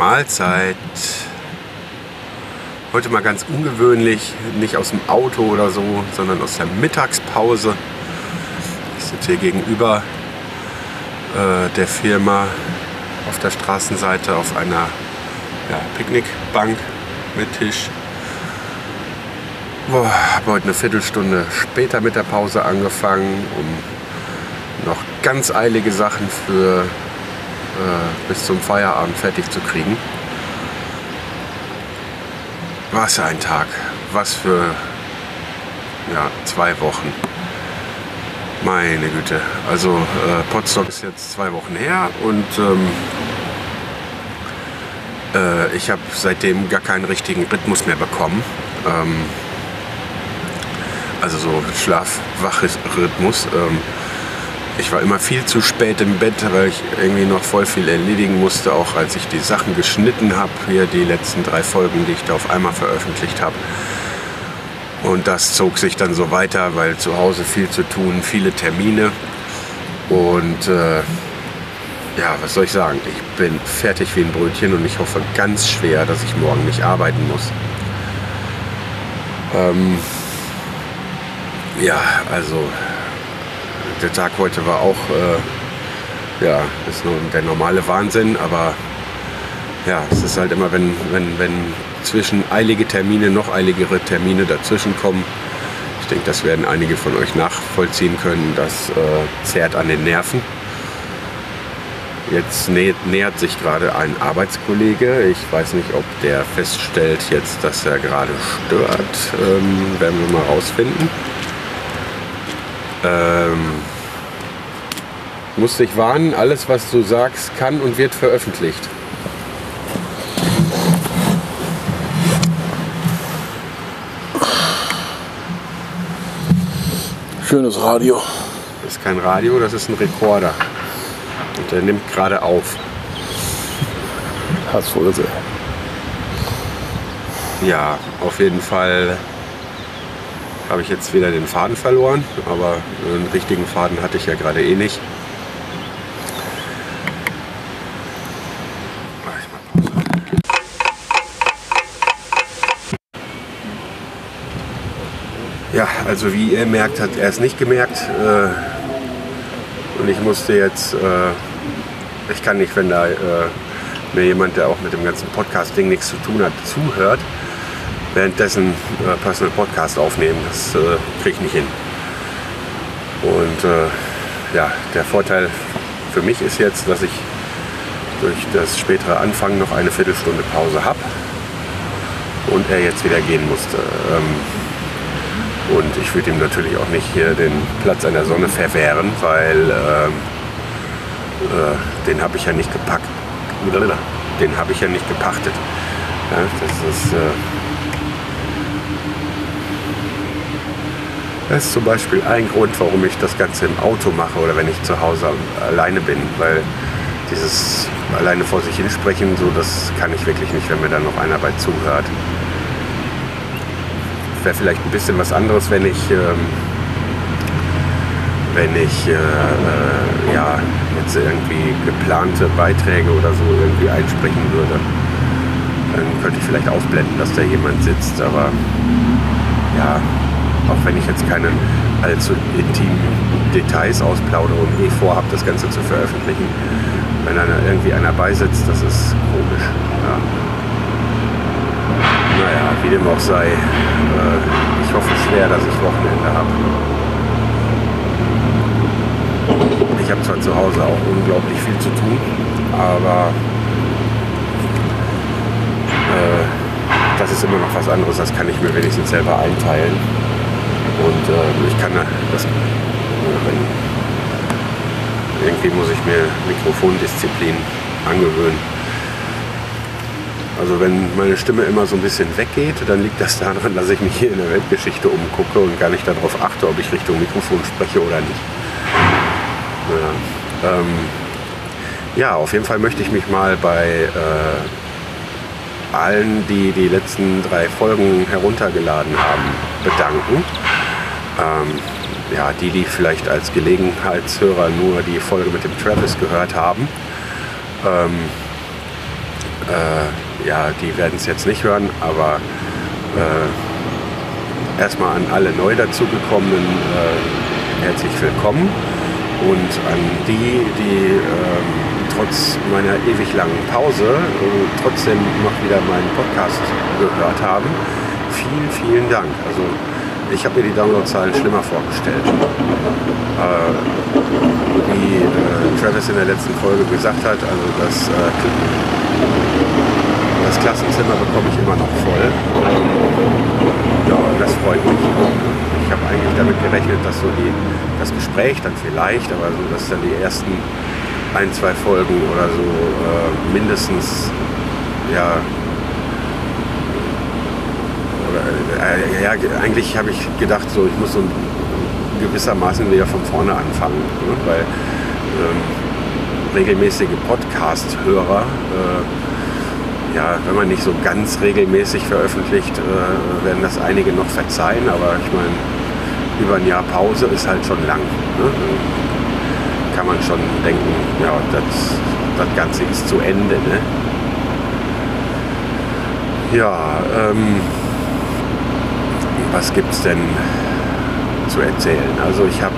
Mahlzeit. Heute mal ganz ungewöhnlich, nicht aus dem Auto oder so, sondern aus der Mittagspause. Ich sitze hier gegenüber äh, der Firma auf der Straßenseite auf einer ja, Picknickbank mit Tisch. Boah, habe heute eine Viertelstunde später mit der Pause angefangen, um noch ganz eilige Sachen für äh, bis zum Feierabend fertig zu kriegen. Was ein Tag, was für ja, zwei Wochen. Meine Güte, also äh, Potsdok ist jetzt zwei Wochen her und ähm, äh, ich habe seitdem gar keinen richtigen Rhythmus mehr bekommen. Ähm, also so Schlaf-Wach-Rhythmus. Ähm, ich war immer viel zu spät im Bett, weil ich irgendwie noch voll viel erledigen musste, auch als ich die Sachen geschnitten habe, hier die letzten drei Folgen, die ich da auf einmal veröffentlicht habe. Und das zog sich dann so weiter, weil zu Hause viel zu tun, viele Termine. Und äh, ja, was soll ich sagen? Ich bin fertig wie ein Brötchen und ich hoffe ganz schwer, dass ich morgen nicht arbeiten muss. Ähm, ja, also der Tag heute war auch, äh, ja, ist nur der normale Wahnsinn, aber ja, es ist halt immer, wenn, wenn, wenn zwischen eilige Termine noch eiligere Termine dazwischen kommen. Ich denke, das werden einige von euch nachvollziehen können. Das äh, zerrt an den Nerven. Jetzt nä nähert sich gerade ein Arbeitskollege. Ich weiß nicht, ob der feststellt jetzt, dass er gerade stört. Ähm, werden wir mal rausfinden. Ähm, muss dich warnen, alles was du sagst, kann und wird veröffentlicht. Schönes Radio. Das ist kein Radio, das ist ein Rekorder. Und der nimmt gerade auf. Hat's wohl gesehen. Ja, auf jeden Fall habe ich jetzt wieder den Faden verloren, aber einen richtigen Faden hatte ich ja gerade eh nicht. Mach ich mal Pause. Ja, also wie ihr merkt, hat er es nicht gemerkt. Äh, und ich musste jetzt, äh, ich kann nicht, wenn da äh, mir jemand, der auch mit dem ganzen Podcast-Ding nichts zu tun hat, zuhört, währenddessen äh, Personal Podcast aufnehmen. Das kriege ich nicht hin. Und ja, der Vorteil für mich ist jetzt, dass ich durch das spätere Anfangen noch eine Viertelstunde Pause habe und er jetzt wieder gehen musste. Ähm, und ich würde ihm natürlich auch nicht hier den Platz an der Sonne verwehren, weil ähm, äh, den habe ich ja nicht gepackt. Den habe ich ja nicht gepachtet. Ja, das ist, äh, Das ist zum Beispiel ein Grund, warum ich das Ganze im Auto mache oder wenn ich zu Hause alleine bin, weil dieses alleine vor sich hinsprechen, so das kann ich wirklich nicht, wenn mir dann noch einer bei zuhört. Wäre vielleicht ein bisschen was anderes, wenn ich, ähm, wenn ich äh, äh, ja, jetzt irgendwie geplante Beiträge oder so irgendwie einsprechen würde. Dann könnte ich vielleicht ausblenden, dass da jemand sitzt, aber ja, auch wenn ich jetzt keine allzu intimen Details ausplaudere und eh vorhabe, das Ganze zu veröffentlichen, wenn dann irgendwie einer beisitzt, das ist komisch. Ja. Naja, wie dem auch sei, äh, ich hoffe schwer, dass ich Wochenende habe. Ich habe zwar zu Hause auch unglaublich viel zu tun, aber äh, das ist immer noch was anderes, das kann ich mir wenigstens selber einteilen. Und äh, ich kann das, wenn, irgendwie muss ich mir Mikrofondisziplin angewöhnen. Also wenn meine Stimme immer so ein bisschen weggeht, dann liegt das daran, dass ich mich hier in der Weltgeschichte umgucke und gar nicht darauf achte, ob ich Richtung Mikrofon spreche oder nicht. Ja, ähm, ja auf jeden Fall möchte ich mich mal bei äh, allen, die die letzten drei Folgen heruntergeladen haben, bedanken. Ähm, ja, die, die vielleicht als Gelegenheitshörer nur die Folge mit dem Travis gehört haben. Ähm, äh, ja, die werden es jetzt nicht hören, aber äh, erstmal an alle neu dazugekommenen äh, herzlich willkommen und an die, die ähm, trotz meiner ewig langen Pause äh, trotzdem noch wieder meinen Podcast gehört haben. Vielen, vielen Dank. Also ich habe mir die Downloadzahlen schlimmer vorgestellt. Äh, wie äh, Travis in der letzten Folge gesagt hat, also das, äh, das Klassenzimmer bekomme ich immer noch voll. Ja, das freut mich. Ich habe eigentlich damit gerechnet, dass so die, das Gespräch dann vielleicht, aber so, dass dann die ersten ein, zwei Folgen oder so äh, mindestens ja, äh, ja, eigentlich habe ich gedacht, so, ich muss so gewissermaßen wieder von vorne anfangen, ne? weil ähm, regelmäßige Podcast-Hörer, äh, ja, wenn man nicht so ganz regelmäßig veröffentlicht, äh, werden das einige noch verzeihen, aber ich meine, über ein Jahr Pause ist halt schon lang. Ne? Kann man schon denken, ja, das, das Ganze ist zu Ende. Ne? Ja, ähm, was gibt es denn zu erzählen? Also ich habe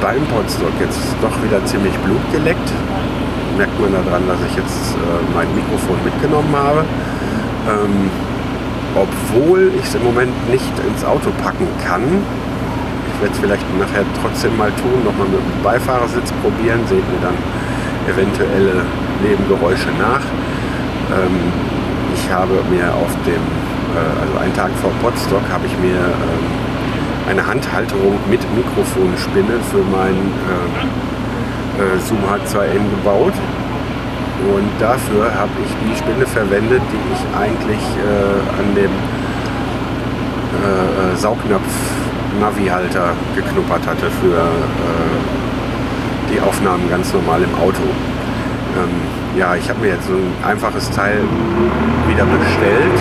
beim Podstock jetzt doch wieder ziemlich Blut geleckt. Merkt man daran, dass ich jetzt äh, mein Mikrofon mitgenommen habe. Ähm, obwohl ich es im Moment nicht ins Auto packen kann. Ich werde es vielleicht nachher trotzdem mal tun, nochmal mit dem Beifahrersitz probieren, seht mir dann eventuelle Nebengeräusche nach. Ähm, ich habe mir auf dem äh, also einen Tag vor Podstock, habe ich mir ähm, eine Handhalterung mit Mikrofonspinne für mein äh, äh, Zoom H2n gebaut. Und dafür habe ich die Spinne verwendet, die ich eigentlich äh, an dem äh, Saugnapf-Navi-Halter geknuppert hatte für äh, die Aufnahmen ganz normal im Auto. Ähm, ja, ich habe mir jetzt so ein einfaches Teil wieder bestellt,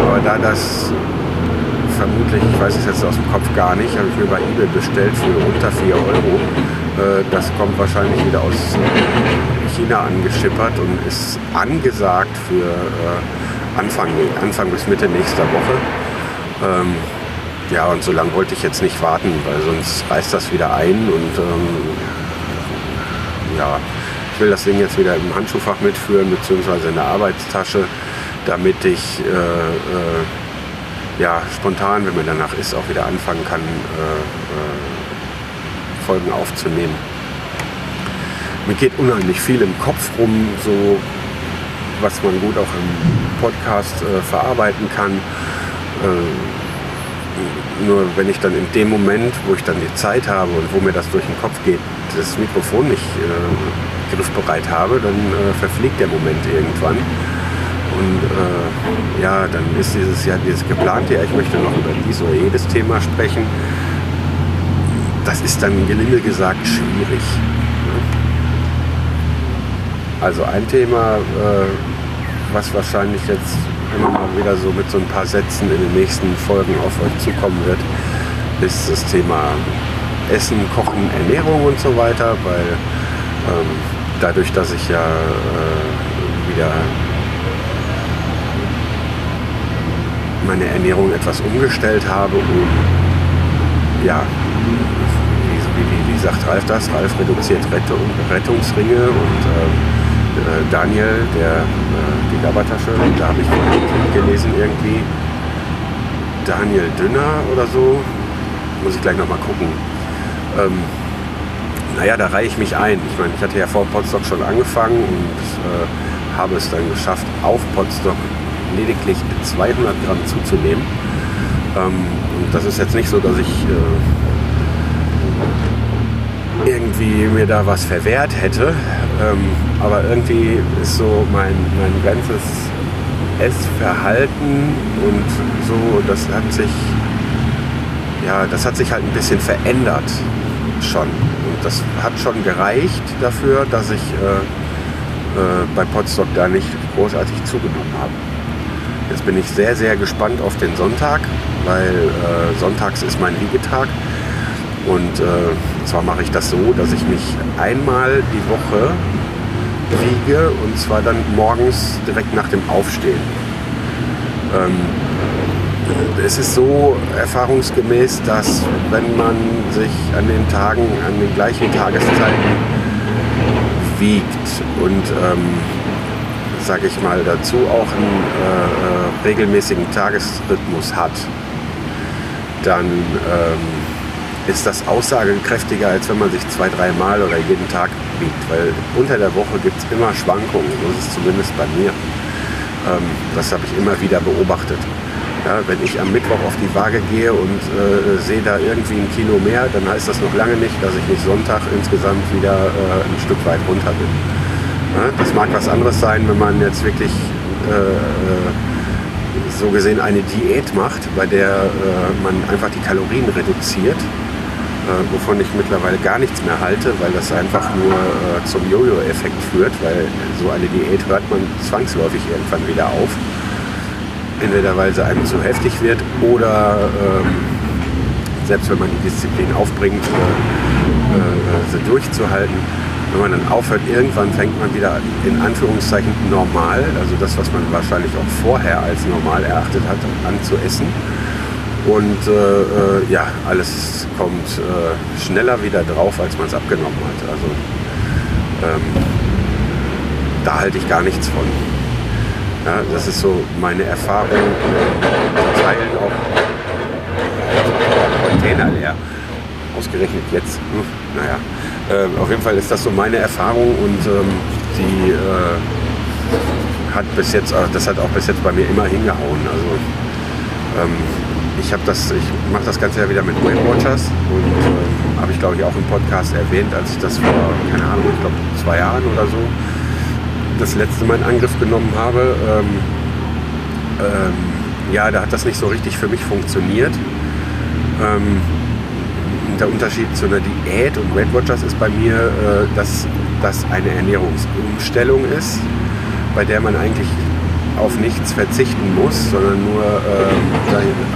aber da das vermutlich, ich weiß es jetzt aus dem Kopf gar nicht, habe ich mir bei eBay bestellt für unter 4 Euro. Äh, das kommt wahrscheinlich wieder aus China angeschippert und ist angesagt für äh, Anfang, Anfang bis Mitte nächster Woche. Ähm, ja, und so lange wollte ich jetzt nicht warten, weil sonst reißt das wieder ein und ähm, ja, ich will das Ding jetzt wieder im Handschuhfach mitführen, beziehungsweise in der Arbeitstasche, damit ich äh, äh, ja, spontan, wenn mir danach ist, auch wieder anfangen kann, äh, äh, Folgen aufzunehmen. Mir geht unheimlich viel im Kopf rum, so was man gut auch im Podcast äh, verarbeiten kann. Äh, nur wenn ich dann in dem Moment, wo ich dann die Zeit habe und wo mir das durch den Kopf geht, das Mikrofon nicht äh, griffbereit habe, dann äh, verfliegt der Moment irgendwann. Und äh, ja, dann ist dieses Jahr dieses geplante, ja, ich möchte noch über dies oder jedes Thema sprechen. Das ist dann gelinde gesagt schwierig. Also ein Thema, äh, was wahrscheinlich jetzt immer mal wieder so mit so ein paar Sätzen in den nächsten Folgen auf euch zukommen wird, ist das Thema Essen, Kochen, Ernährung und so weiter, weil ähm, dadurch, dass ich ja äh, wieder meine Ernährung etwas umgestellt habe, um ja, wie, wie, wie sagt Ralf das? Ralf reduziert Rettung, Rettungsringe und äh, äh Daniel, der äh, die Labertasche, da habe ich gelesen irgendwie, Daniel Dünner oder so, muss ich gleich nochmal gucken. Ähm, naja, da reihe ich mich ein. Ich meine, ich hatte ja vor Potsdok schon angefangen und äh, habe es dann geschafft, auf Potsdok lediglich 200 Gramm zuzunehmen. Ähm, und das ist jetzt nicht so, dass ich äh, irgendwie mir da was verwehrt hätte. Ähm, aber irgendwie ist so mein, mein ganzes Essverhalten und so, das hat sich, ja, das hat sich halt ein bisschen verändert schon. Und das hat schon gereicht dafür, dass ich äh, äh, bei Potsdok da nicht großartig zugenommen habe. Jetzt bin ich sehr, sehr gespannt auf den Sonntag, weil äh, sonntags ist mein Wiegetag. Und äh, zwar mache ich das so, dass ich mich einmal die Woche wiege und zwar dann morgens direkt nach dem Aufstehen. Ähm, es ist so erfahrungsgemäß, dass wenn man sich an den Tagen, an den gleichen Tageszeiten wiegt und ähm, sage ich mal dazu auch einen äh, äh, regelmäßigen Tagesrhythmus hat, dann ähm, ist das aussagekräftiger, als wenn man sich zwei, dreimal oder jeden Tag wiegt. Weil unter der Woche gibt es immer Schwankungen, so ist es zumindest bei mir. Ähm, das habe ich immer wieder beobachtet. Ja, wenn ich am Mittwoch auf die Waage gehe und äh, sehe da irgendwie ein Kilo mehr, dann heißt das noch lange nicht, dass ich nicht Sonntag insgesamt wieder äh, ein Stück weit runter bin. Ja, das mag was anderes sein, wenn man jetzt wirklich äh, äh so gesehen eine Diät macht, bei der äh, man einfach die Kalorien reduziert äh, wovon ich mittlerweile gar nichts mehr halte, weil das einfach nur äh, zum Jojo-Effekt führt, weil so eine Diät hört man zwangsläufig irgendwann wieder auf. Entweder weil sie einem zu heftig wird oder ähm, selbst wenn man die Disziplin aufbringt, äh, äh, sie durchzuhalten, wenn man dann aufhört, irgendwann fängt man wieder in Anführungszeichen normal, also das, was man wahrscheinlich auch vorher als normal erachtet hat, an zu essen und äh, äh, ja, alles kommt äh, schneller wieder drauf, als man es abgenommen hat. Also ähm, da halte ich gar nichts von. Ja, das ist so meine Erfahrung. Äh, Teilen auch Container leer. Ausgerechnet jetzt. Hm, naja, äh, auf jeden Fall ist das so meine Erfahrung und ähm, die äh, hat bis jetzt, das hat auch bis jetzt bei mir immer hingehauen. Also ähm, ich habe das, ich mache das Ganze ja wieder mit Weight Watchers und äh, habe ich glaube ich auch im Podcast erwähnt, als ich das vor, keine Ahnung, ich glaube zwei Jahren oder so das letzte Mal in Angriff genommen habe. Ähm, ähm, ja, da hat das nicht so richtig für mich funktioniert. Ähm, der Unterschied zu einer Diät und Weight Watchers ist bei mir, äh, dass das eine Ernährungsumstellung ist, bei der man eigentlich auf nichts verzichten muss, sondern nur ähm,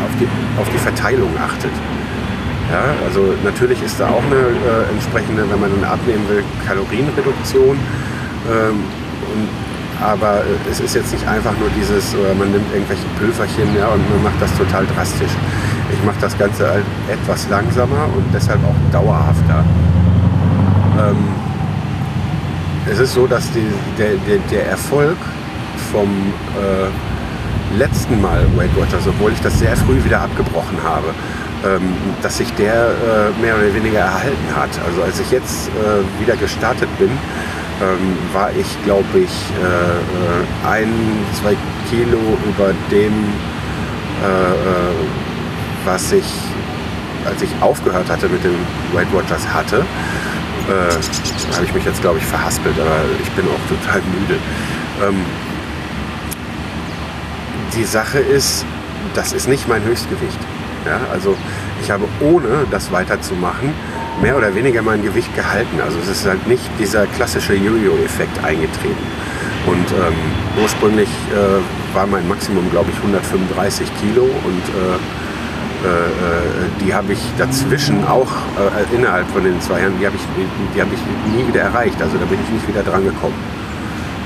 auf, die, auf die Verteilung achtet. Ja, also natürlich ist da auch eine äh, entsprechende, wenn man dann abnehmen will, Kalorienreduktion. Ähm, und, aber äh, es ist jetzt nicht einfach nur dieses, oder man nimmt irgendwelche Pülferchen ja, und man macht das total drastisch. Ich mache das Ganze halt etwas langsamer und deshalb auch dauerhafter. Ähm, es ist so, dass die, der, der, der Erfolg vom äh, letzten Mal Weight Watchers, obwohl ich das sehr früh wieder abgebrochen habe, ähm, dass sich der äh, mehr oder weniger erhalten hat. Also als ich jetzt äh, wieder gestartet bin, ähm, war ich, glaube ich, äh, äh, ein, zwei Kilo über dem, äh, was ich, als ich aufgehört hatte mit dem Weight Watchers hatte. Äh, habe ich mich jetzt, glaube ich, verhaspelt, aber ich bin auch total müde. Ähm, die Sache ist, das ist nicht mein Höchstgewicht. Ja, also ich habe ohne das weiterzumachen mehr oder weniger mein Gewicht gehalten. Also es ist halt nicht dieser klassische Jojo-Effekt eingetreten. Und ähm, ursprünglich äh, war mein Maximum, glaube ich, 135 Kilo und äh, äh, die habe ich dazwischen auch äh, innerhalb von den zwei Jahren, die habe ich, hab ich nie wieder erreicht. Also da bin ich nicht wieder dran gekommen.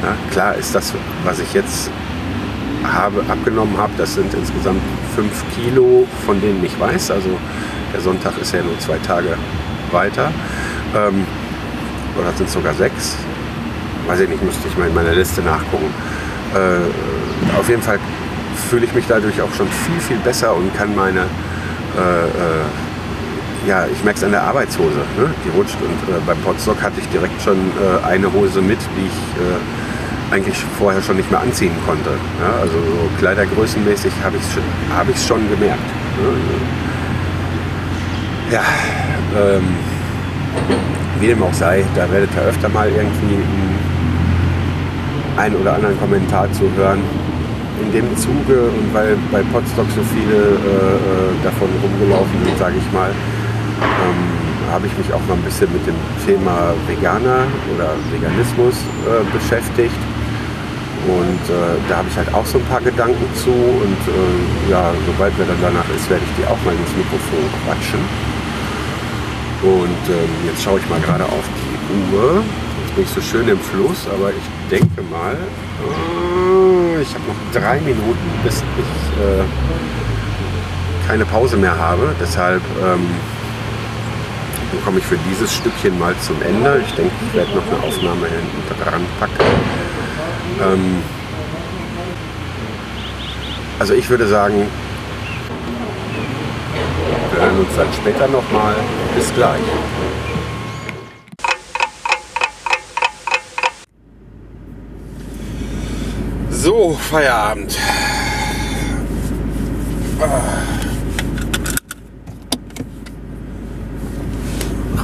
Ja, klar ist das, was ich jetzt habe, abgenommen habe, das sind insgesamt 5 Kilo, von denen ich weiß. Also der Sonntag ist ja nur zwei Tage weiter. Ähm, oder sind sogar sechs? Weiß ich nicht, müsste ich mal in meiner Liste nachgucken. Äh, auf jeden Fall fühle ich mich dadurch auch schon viel, viel besser und kann meine, äh, äh, ja, ich merke es an der Arbeitshose, ne? die rutscht. Und äh, beim Potstock hatte ich direkt schon äh, eine Hose mit, die ich äh, eigentlich vorher schon nicht mehr anziehen konnte. Ja, also so kleidergrößenmäßig habe ich es schon, hab schon gemerkt. Ne? Ja, ähm, Wie dem auch sei, da werdet ihr öfter mal irgendwie einen oder anderen Kommentar zu hören. In dem Zuge und weil bei Podstock so viele äh, äh davon rumgelaufen sind, sage ich mal, ähm, habe ich mich auch mal ein bisschen mit dem Thema Veganer oder Veganismus äh, beschäftigt. Und äh, da habe ich halt auch so ein paar Gedanken zu. Und äh, ja, sobald mir dann danach ist, werde ich die auch mal ins Mikrofon quatschen. Und ähm, jetzt schaue ich mal gerade auf die Uhr. Jetzt bin ich so schön im Fluss, aber ich denke mal, äh, ich habe noch drei Minuten, bis ich äh, keine Pause mehr habe. Deshalb ähm, komme ich für dieses Stückchen mal zum Ende. Ich denke, ich werde noch eine Aufnahme hinten dran packen. Ähm, also ich würde sagen, wir hören uns dann später nochmal. Bis gleich. So, Feierabend.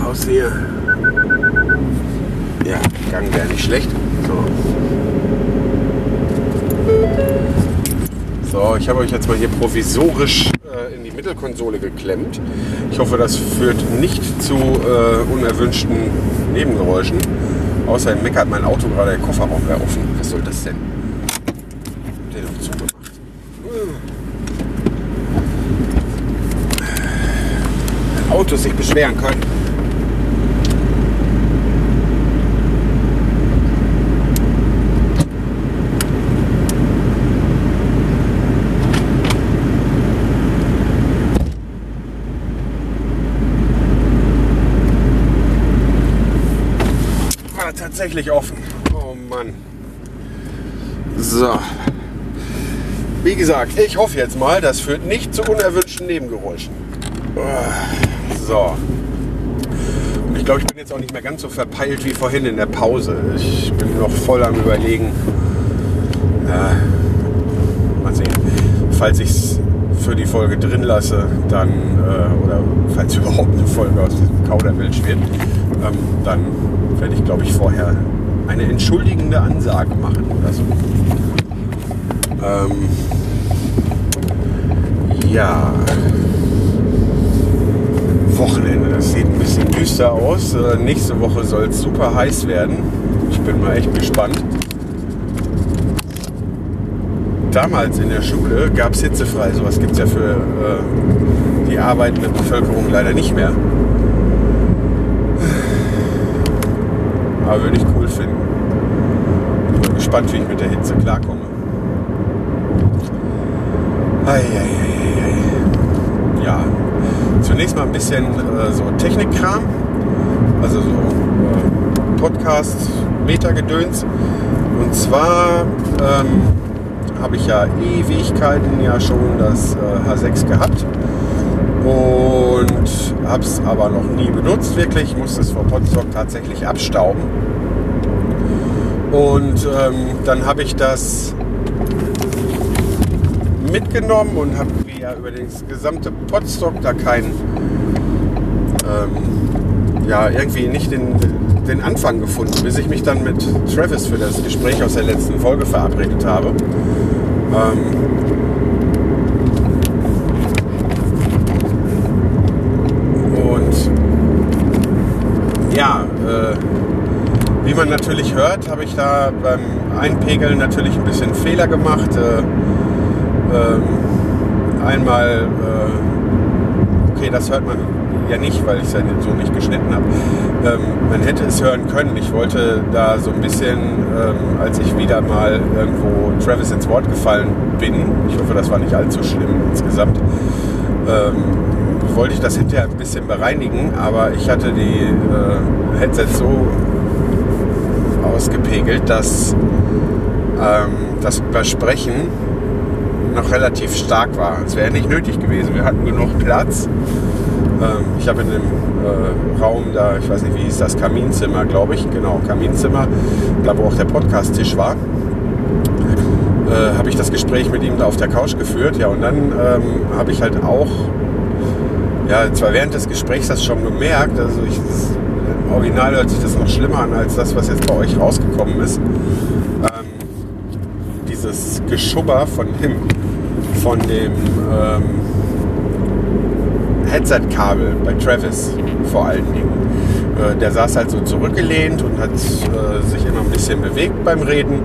Raus hier. Ja, Gang wäre nicht schlecht. So. So, ich habe euch jetzt mal hier provisorisch äh, in die Mittelkonsole geklemmt. Ich hoffe, das führt nicht zu äh, unerwünschten Nebengeräuschen. Außerdem meckert mein Auto gerade, der Kofferraum wäre offen. Was soll das denn? Den doch zugemacht. Wenn Autos sich beschweren können. War tatsächlich offen. Oh Mann. So. Wie gesagt, ich hoffe jetzt mal, das führt nicht zu unerwünschten Nebengeräuschen. So. Und ich glaube, ich bin jetzt auch nicht mehr ganz so verpeilt wie vorhin in der Pause. Ich bin noch voll am Überlegen. Ja, mal sehen. Falls ich es für die Folge drin lasse, dann, äh, oder falls überhaupt eine Folge aus diesem Kauderwelsch wird, ähm, dann werde ich, glaube ich, vorher eine entschuldigende Ansage machen oder so. Ähm, ja. Wochenende, das sieht ein bisschen düster aus. Äh, nächste Woche soll es super heiß werden. Ich bin mal echt gespannt. Damals in der Schule gab es hitzefrei. Sowas gibt es ja für äh, die arbeitende Bevölkerung leider nicht mehr. Aber würde ich cool finden. Bin gespannt, wie ich mit der Hitze klarkomme. Eieieiei. Ja, zunächst mal ein bisschen äh, so Technikkram. Also so äh, Podcast, Metagedöns. Und zwar ähm, habe ich ja Ewigkeiten ja schon das äh, H6 gehabt und habe es aber noch nie benutzt wirklich. Ich musste es vor Potsdok tatsächlich abstauben. Und ähm, dann habe ich das mitgenommen und habe ja über das gesamte Potstock da keinen, ähm, ja, irgendwie nicht den, den Anfang gefunden, bis ich mich dann mit Travis für das Gespräch aus der letzten Folge verabredet habe. Ähm, und ja, äh, wie man natürlich hört, habe ich da beim Einpegeln natürlich ein bisschen Fehler gemacht. Äh, ähm, einmal, äh, okay, das hört man ja nicht, weil ich es ja so nicht geschnitten habe. Ähm, man hätte es hören können. Ich wollte da so ein bisschen, ähm, als ich wieder mal irgendwo Travis ins Wort gefallen bin, ich hoffe, das war nicht allzu schlimm insgesamt, ähm, wollte ich das hinterher ein bisschen bereinigen, aber ich hatte die äh, Headsets so ausgepegelt, dass ähm, das Übersprechen noch relativ stark war. Es wäre nicht nötig gewesen. Wir hatten genug Platz. Ähm, ich habe in dem äh, Raum da, ich weiß nicht, wie hieß das, Kaminzimmer, glaube ich, genau, Kaminzimmer, da wo auch der Podcast-Tisch war, äh, habe ich das Gespräch mit ihm da auf der Couch geführt. Ja, und dann ähm, habe ich halt auch, ja, zwar während des Gesprächs das schon gemerkt, also ich, Original hört sich das noch schlimmer an als das, was jetzt bei euch rausgekommen ist. Ähm, dieses Geschubber von dem, von dem ähm, Headset-Kabel bei Travis vor allen Dingen. Äh, der saß halt so zurückgelehnt und hat äh, sich immer ein bisschen bewegt beim Reden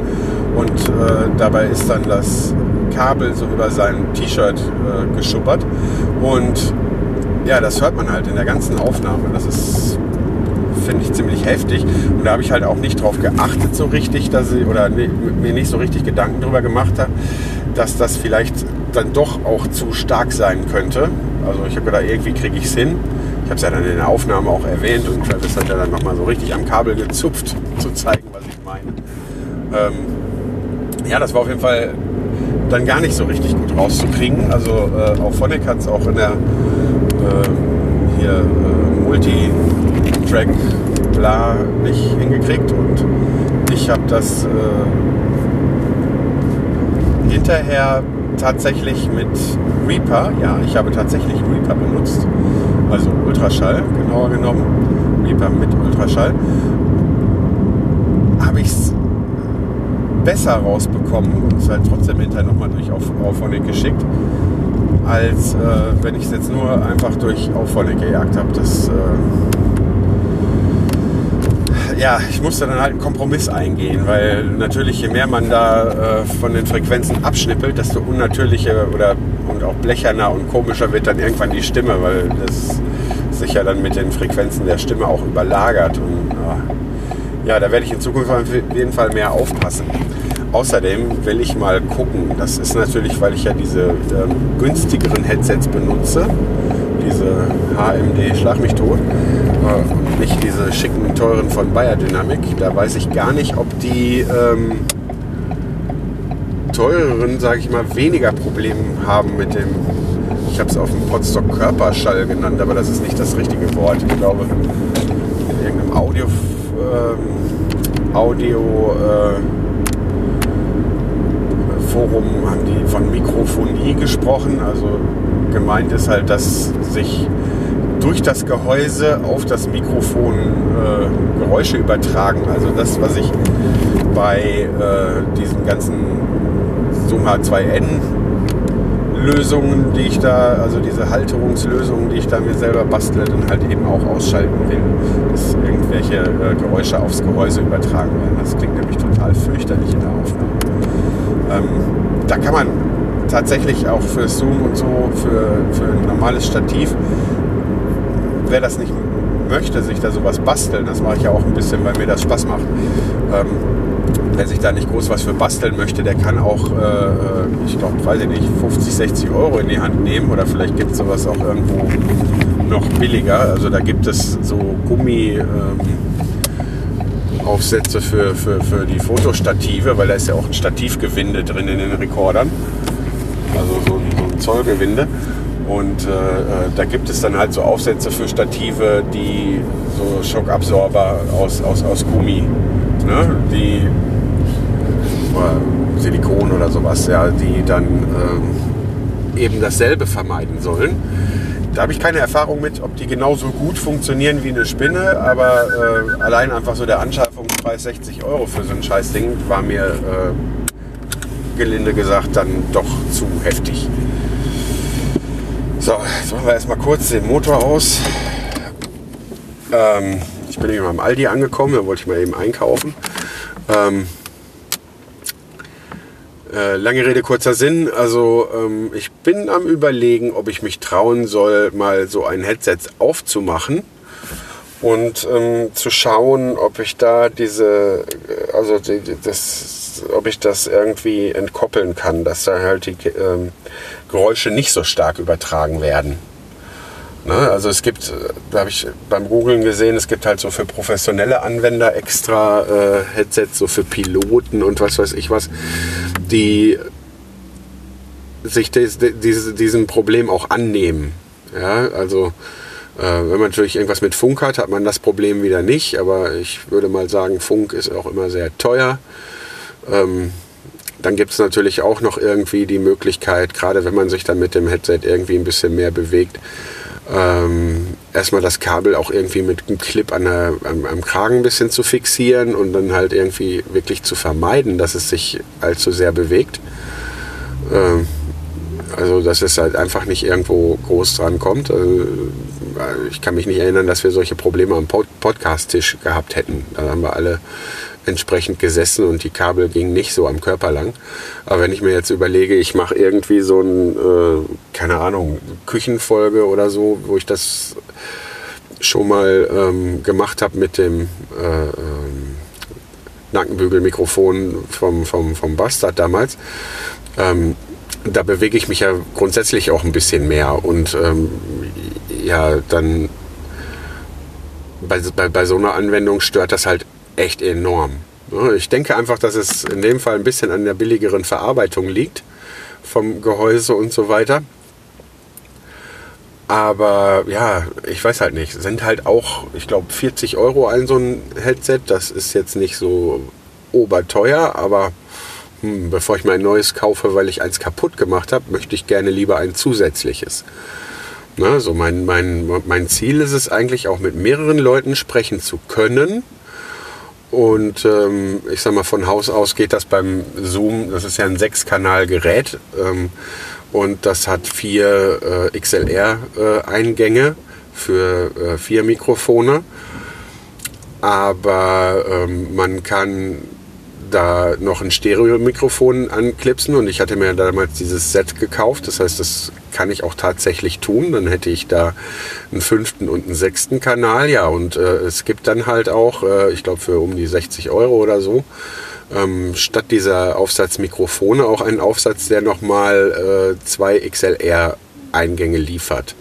und äh, dabei ist dann das Kabel so über sein T-Shirt äh, geschubbert und ja, das hört man halt in der ganzen Aufnahme. Das ist, finde ich, ziemlich heftig. Und da habe ich halt auch nicht drauf geachtet so richtig, dass ich, oder mir nicht so richtig Gedanken darüber gemacht habe, dass das vielleicht dann doch auch zu stark sein könnte. Also ich habe gedacht, irgendwie kriege ich es hin. Ich habe es ja dann in der Aufnahme auch erwähnt und Travis hat ja dann nochmal so richtig am Kabel gezupft, zu zeigen, was ich meine. Ähm, ja, das war auf jeden Fall dann gar nicht so richtig gut rauszukriegen. Also äh, auch Phonic hat es auch in der äh, hier äh, Multi-Track bla nicht hingekriegt und ich habe das äh, hinterher tatsächlich mit Reaper, ja, ich habe tatsächlich Reaper benutzt, also Ultraschall genauer genommen, Reaper mit Ultraschall, habe ich es besser rausbekommen und es halt trotzdem hinterher nochmal durch auf, Auphonic geschickt, als äh, wenn ich es jetzt nur einfach durch Auphonic gejagt habe. Das, äh, ja, ich musste dann halt einen Kompromiss eingehen, weil natürlich je mehr man da äh, von den Frequenzen abschnippelt, desto unnatürlicher oder und auch blecherner und komischer wird dann irgendwann die Stimme, weil das sich ja dann mit den Frequenzen der Stimme auch überlagert. Und äh, ja, da werde ich in Zukunft auf jeden Fall mehr aufpassen. Außerdem will ich mal gucken, das ist natürlich, weil ich ja diese ähm, günstigeren Headsets benutze, diese HMD Schlag mich tot, äh, nicht diese schicken, teuren von Bayer Dynamic. Da weiß ich gar nicht, ob die ähm, teureren, sage ich mal, weniger Probleme haben mit dem, ich habe es auf dem Podstock Körperschall genannt, aber das ist nicht das richtige Wort. Ich glaube, in irgendeinem Audio, ähm, Audio äh, Forum haben die von Mikrofonie gesprochen. Also gemeint ist halt, dass sich durch das Gehäuse auf das Mikrofon äh, Geräusche übertragen. Also das, was ich bei äh, diesen ganzen Zoom H2N Lösungen, die ich da, also diese Halterungslösungen, die ich da mir selber bastle, dann halt eben auch ausschalten will, dass irgendwelche äh, Geräusche aufs Gehäuse übertragen werden. Das klingt nämlich total fürchterlich in der Aufnahme. Ähm, da kann man tatsächlich auch für Zoom und so, für, für ein normales Stativ, wer das nicht möchte, sich da sowas basteln, das mache ich ja auch ein bisschen, weil mir das Spaß macht. Ähm, wer sich da nicht groß was für basteln möchte, der kann auch, äh, äh ich glaube, weiß ich nicht, 50, 60 Euro in die Hand nehmen oder vielleicht gibt es sowas auch irgendwo noch billiger. Also da gibt es so Gummi. Ähm, Aufsätze für, für, für die Fotostative, weil da ist ja auch ein Stativgewinde drin in den Rekordern. Also so ein, so ein Zollgewinde. Und äh, äh, da gibt es dann halt so Aufsätze für Stative, die so Schockabsorber aus, aus, aus Gummi, ne? die äh, Silikon oder sowas, ja, die dann ähm, eben dasselbe vermeiden sollen. Da habe ich keine Erfahrung mit, ob die genauso gut funktionieren wie eine Spinne, aber äh, allein einfach so der Anschaffungspreis 60 Euro für so ein Scheißding war mir äh, gelinde gesagt dann doch zu heftig. So, jetzt machen wir erstmal kurz den Motor aus. Ähm, ich bin eben am Aldi angekommen, da wollte ich mal eben einkaufen. Ähm, äh, lange Rede, kurzer Sinn. Also ähm, ich bin am überlegen, ob ich mich trauen soll, mal so ein Headset aufzumachen und ähm, zu schauen, ob ich da diese, äh, also die, das, ob ich das irgendwie entkoppeln kann, dass da halt die ähm, Geräusche nicht so stark übertragen werden. Ne? Also es gibt, da habe ich beim Googlen gesehen, es gibt halt so für professionelle Anwender extra äh, Headsets, so für Piloten und was weiß ich was, die sich des, des, diesem Problem auch annehmen. Ja, also äh, wenn man natürlich irgendwas mit Funk hat, hat man das Problem wieder nicht, aber ich würde mal sagen, Funk ist auch immer sehr teuer. Ähm, dann gibt es natürlich auch noch irgendwie die Möglichkeit, gerade wenn man sich dann mit dem Headset irgendwie ein bisschen mehr bewegt, ähm, erstmal das Kabel auch irgendwie mit einem Clip an der, am, am Kragen ein bisschen zu fixieren und dann halt irgendwie wirklich zu vermeiden, dass es sich allzu sehr bewegt. Ähm, also, dass es halt einfach nicht irgendwo groß dran kommt. Also, ich kann mich nicht erinnern, dass wir solche Probleme am Pod Podcast-Tisch gehabt hätten. Da haben wir alle entsprechend gesessen und die Kabel gingen nicht so am Körper lang. Aber wenn ich mir jetzt überlege, ich mache irgendwie so ein, äh, keine Ahnung, Küchenfolge oder so, wo ich das schon mal ähm, gemacht habe mit dem äh, ähm, Nackenbügelmikrofon vom, vom, vom Bastard damals, ähm, da bewege ich mich ja grundsätzlich auch ein bisschen mehr und ähm, ja, dann bei, bei, bei so einer Anwendung stört das halt echt enorm. Ich denke einfach, dass es in dem Fall ein bisschen an der billigeren Verarbeitung liegt vom Gehäuse und so weiter. Aber ja, ich weiß halt nicht. Sind halt auch, ich glaube, 40 Euro ein so ein Headset. Das ist jetzt nicht so oberteuer, aber hm, bevor ich mir ein neues kaufe, weil ich eins kaputt gemacht habe, möchte ich gerne lieber ein zusätzliches. Na, so mein, mein, mein Ziel ist es eigentlich auch mit mehreren Leuten sprechen zu können und ähm, ich sag mal, von Haus aus geht das beim Zoom, das ist ja ein Sechskanal-Gerät ähm, und das hat vier äh, XLR-Eingänge äh, für äh, vier Mikrofone. Aber ähm, man kann da noch ein Stereo-Mikrofon anklipsen und ich hatte mir damals dieses Set gekauft. Das heißt, das kann ich auch tatsächlich tun. Dann hätte ich da einen fünften und einen sechsten Kanal. Ja, und äh, es gibt dann halt auch, äh, ich glaube, für um die 60 Euro oder so, ähm, statt dieser Aufsatzmikrofone auch einen Aufsatz, der nochmal äh, zwei XLR-Eingänge liefert.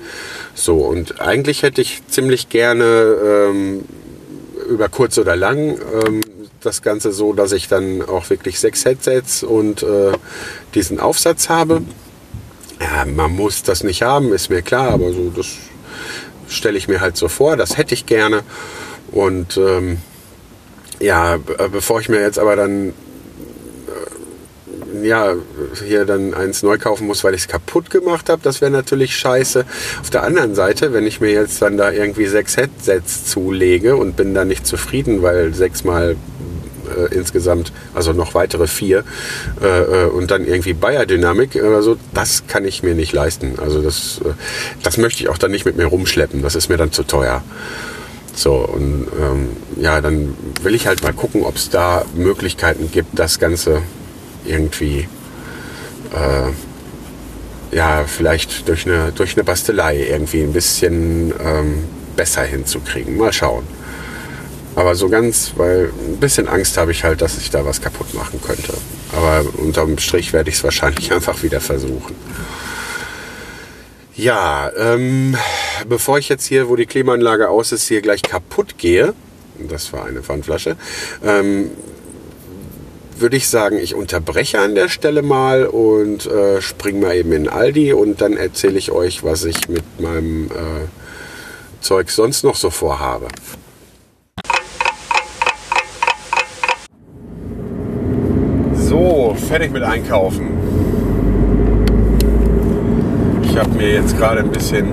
So, und eigentlich hätte ich ziemlich gerne ähm, über kurz oder lang ähm, das Ganze so, dass ich dann auch wirklich sechs Headsets und äh, diesen Aufsatz habe. Ja, man muss das nicht haben, ist mir klar, aber so das stelle ich mir halt so vor. Das hätte ich gerne. Und ähm, ja, bevor ich mir jetzt aber dann äh, ja, hier dann eins neu kaufen muss, weil ich es kaputt gemacht habe, das wäre natürlich scheiße. Auf der anderen Seite, wenn ich mir jetzt dann da irgendwie sechs Headsets zulege und bin da nicht zufrieden, weil sechsmal äh, insgesamt, also noch weitere vier äh, äh, und dann irgendwie Bayer-Dynamik oder so, das kann ich mir nicht leisten. Also das, äh, das möchte ich auch dann nicht mit mir rumschleppen, das ist mir dann zu teuer. So, und ähm, ja, dann will ich halt mal gucken, ob es da Möglichkeiten gibt, das Ganze irgendwie äh, ja, vielleicht durch eine, durch eine Bastelei irgendwie ein bisschen ähm, besser hinzukriegen. Mal schauen. Aber so ganz, weil ein bisschen Angst habe ich halt, dass ich da was kaputt machen könnte. Aber unterm Strich werde ich es wahrscheinlich einfach wieder versuchen. Ja, ähm, bevor ich jetzt hier, wo die Klimaanlage aus ist, hier gleich kaputt gehe, das war eine Pfandflasche, ähm, würde ich sagen, ich unterbreche an der Stelle mal und äh, springe mal eben in Aldi und dann erzähle ich euch, was ich mit meinem äh, Zeug sonst noch so vorhabe. So, fertig mit Einkaufen. Ich habe mir jetzt gerade ein bisschen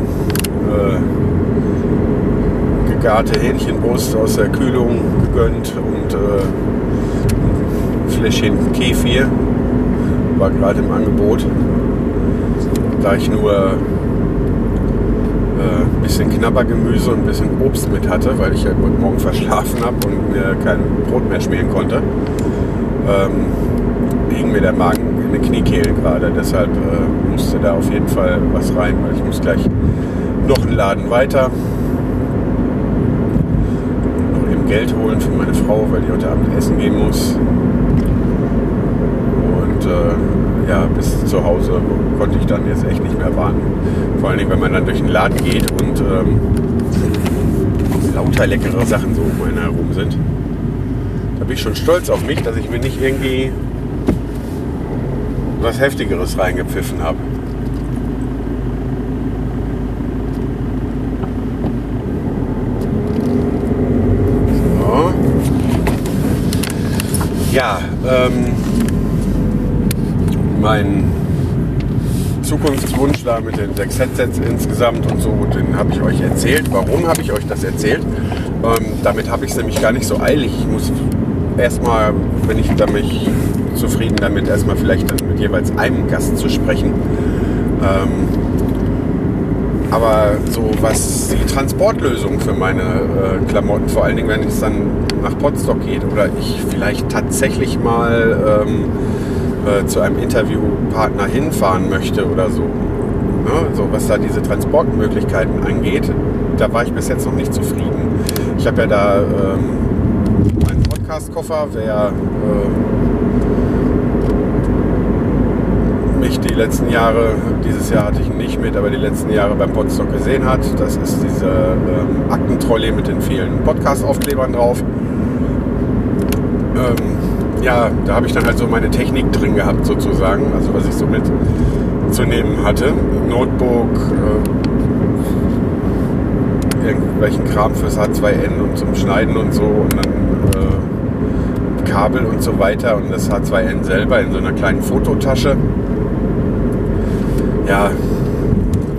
äh, gegarte Hähnchenbrust aus der Kühlung gegönnt und äh, ein Fläschchen Kefir war gerade im Angebot. Da ich nur äh, ein bisschen Knabbergemüse und ein bisschen Obst mit hatte, weil ich ja heute Morgen verschlafen habe und mir kein Brot mehr schmieren konnte. Ähm, hing mir der Magen in den Kniekehlen gerade. Deshalb äh, musste da auf jeden Fall was rein, weil ich muss gleich noch einen Laden weiter. noch eben Geld holen für meine Frau, weil die heute Abend essen gehen muss. Und äh, ja, bis zu Hause konnte ich dann jetzt echt nicht mehr warten. Vor allen Dingen, wenn man dann durch den Laden geht und ähm, lauter leckere Sachen so um einen herum sind. Da bin ich schon stolz auf mich, dass ich mir nicht irgendwie was Heftigeres reingepfiffen habe. So. Ja, ähm, mein Zukunftswunsch da mit den sechs Headsets insgesamt und so, den habe ich euch erzählt. Warum habe ich euch das erzählt? Ähm, damit habe ich es nämlich gar nicht so eilig. Ich muss erstmal, wenn ich damit zufrieden damit, erstmal vielleicht dann mit jeweils einem Gast zu sprechen. Ähm, aber so was die Transportlösung für meine äh, Klamotten, vor allen Dingen, wenn es dann nach Potsdok geht oder ich vielleicht tatsächlich mal ähm, äh, zu einem Interviewpartner hinfahren möchte oder so. Ne? So was da diese Transportmöglichkeiten angeht, da war ich bis jetzt noch nicht zufrieden. Ich habe ja da ähm, meinen Podcast-Koffer, wer äh, mich die letzten Jahre, dieses Jahr hatte ich ihn nicht mit, aber die letzten Jahre beim Podstock gesehen hat. Das ist diese ähm, Aktentrolley mit den vielen Podcast-Aufklebern drauf. Ähm, ja, da habe ich dann halt so meine Technik drin gehabt sozusagen, also was ich so mitzunehmen hatte. Notebook, äh, irgendwelchen Kram fürs H2N und zum Schneiden und so und dann äh, Kabel und so weiter und das H2N selber in so einer kleinen Fototasche ja,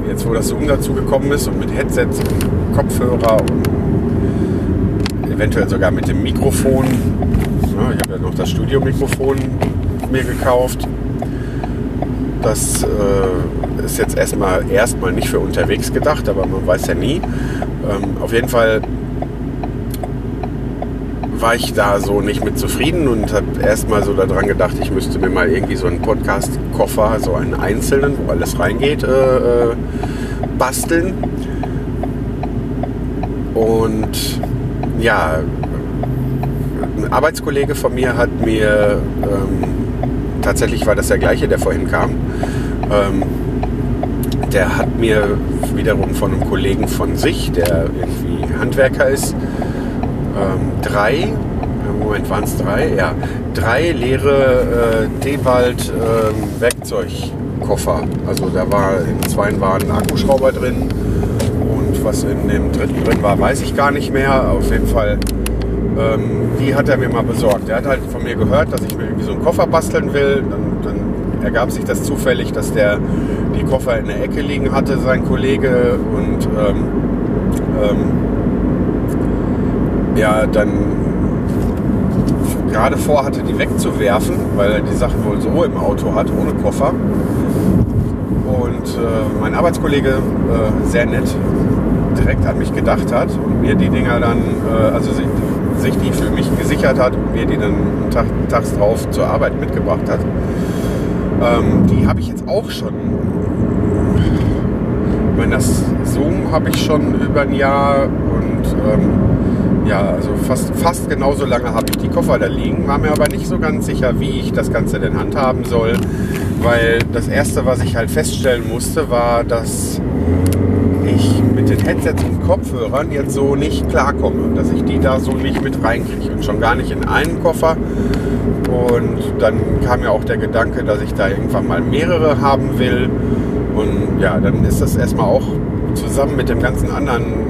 jetzt wo das Zoom dazu gekommen ist und mit Headsets und Kopfhörer und eventuell sogar mit dem Mikrofon. Ja, ich habe ja noch das Studiomikrofon mir gekauft. Das äh, ist jetzt erstmal erstmal nicht für unterwegs gedacht, aber man weiß ja nie. Ähm, auf jeden Fall war ich da so nicht mit zufrieden und habe erstmal so daran gedacht, ich müsste mir mal irgendwie so einen Podcast-Koffer, so einen einzelnen, wo alles reingeht, äh, äh, basteln. Und ja, ein Arbeitskollege von mir hat mir, ähm, tatsächlich war das der gleiche, der vorhin kam, ähm, der hat mir wiederum von einem Kollegen von sich, der irgendwie Handwerker ist, drei, Moment waren es drei, ja, drei leere äh, Dewald äh, Werkzeugkoffer. Also da war in zwei waren Akkuschrauber drin und was in dem dritten drin war, weiß ich gar nicht mehr. Auf jeden Fall, ähm, die hat er mir mal besorgt. Er hat halt von mir gehört, dass ich mir irgendwie so einen Koffer basteln will. Dann, dann ergab sich das zufällig, dass der die Koffer in der Ecke liegen hatte, sein Kollege und ähm, ähm, ja dann gerade vorhatte, die wegzuwerfen, weil er die Sachen wohl so im Auto hat, ohne Koffer. Und äh, mein Arbeitskollege, äh, sehr nett, direkt an mich gedacht hat und mir die Dinger dann, äh, also sich, sich, die für mich gesichert hat und mir die dann Tag, tags drauf zur Arbeit mitgebracht hat. Ähm, die habe ich jetzt auch schon. Ich meine, das Zoom habe ich schon über ein Jahr und ähm, ja, also fast, fast genauso lange habe ich die Koffer da liegen, war mir aber nicht so ganz sicher, wie ich das Ganze denn handhaben soll, weil das Erste, was ich halt feststellen musste, war, dass ich mit den Headsets und Kopfhörern jetzt so nicht klarkomme, dass ich die da so nicht mit reinkriege und schon gar nicht in einen Koffer. Und dann kam ja auch der Gedanke, dass ich da irgendwann mal mehrere haben will. Und ja, dann ist das erstmal auch zusammen mit dem ganzen anderen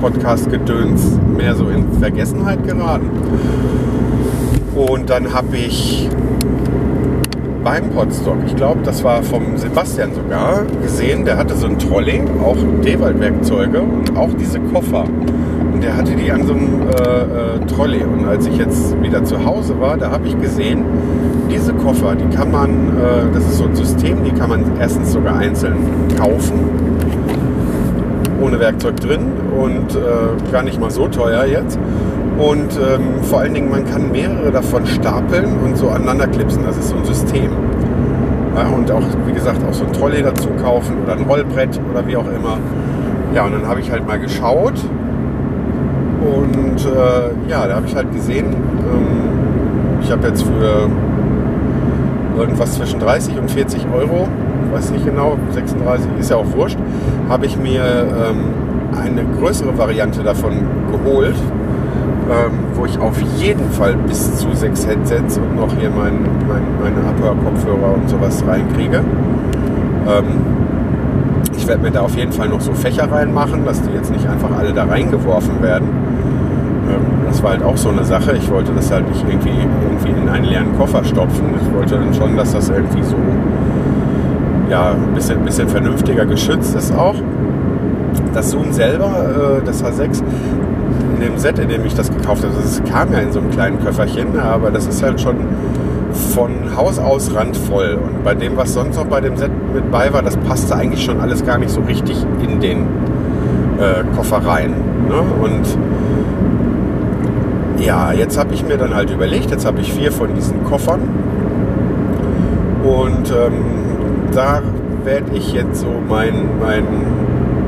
Podcast-Gedöns mehr so in Vergessenheit geraten. Und dann habe ich beim Podstock, ich glaube, das war vom Sebastian sogar, gesehen, der hatte so ein Trolley, auch Dewald-Werkzeuge und auch diese Koffer. Und der hatte die an so einem äh, äh, Trolley. Und als ich jetzt wieder zu Hause war, da habe ich gesehen, diese Koffer, die kann man, äh, das ist so ein System, die kann man erstens sogar einzeln kaufen ohne Werkzeug drin und äh, gar nicht mal so teuer jetzt. Und ähm, vor allen Dingen, man kann mehrere davon stapeln und so aneinander klipsen. Das ist so ein System. Ja, und auch, wie gesagt, auch so ein Trolley dazu kaufen oder ein Rollbrett oder wie auch immer. Ja, und dann habe ich halt mal geschaut. Und äh, ja, da habe ich halt gesehen, ähm, ich habe jetzt für irgendwas zwischen 30 und 40 Euro weiß nicht genau, 36, ist ja auch wurscht, habe ich mir ähm, eine größere Variante davon geholt, ähm, wo ich auf jeden Fall bis zu sechs Headsets und noch hier mein, mein, meine Abhörkopfhörer und sowas reinkriege. Ähm, ich werde mir da auf jeden Fall noch so Fächer reinmachen, dass die jetzt nicht einfach alle da reingeworfen werden. Ähm, das war halt auch so eine Sache. Ich wollte das halt nicht irgendwie, irgendwie in einen leeren Koffer stopfen. Ich wollte dann schon, dass das irgendwie so ja, ein bisschen, bisschen vernünftiger geschützt ist auch. Das Zoom selber, äh, das H6, in dem Set, in dem ich das gekauft habe, das kam ja in so einem kleinen Köfferchen, aber das ist halt schon von Haus aus randvoll. Und bei dem, was sonst noch bei dem Set mit bei war, das passte eigentlich schon alles gar nicht so richtig in den äh, Koffer rein. Ne? Und ja, jetzt habe ich mir dann halt überlegt, jetzt habe ich vier von diesen Koffern. Und ähm, da werde ich jetzt so mein, mein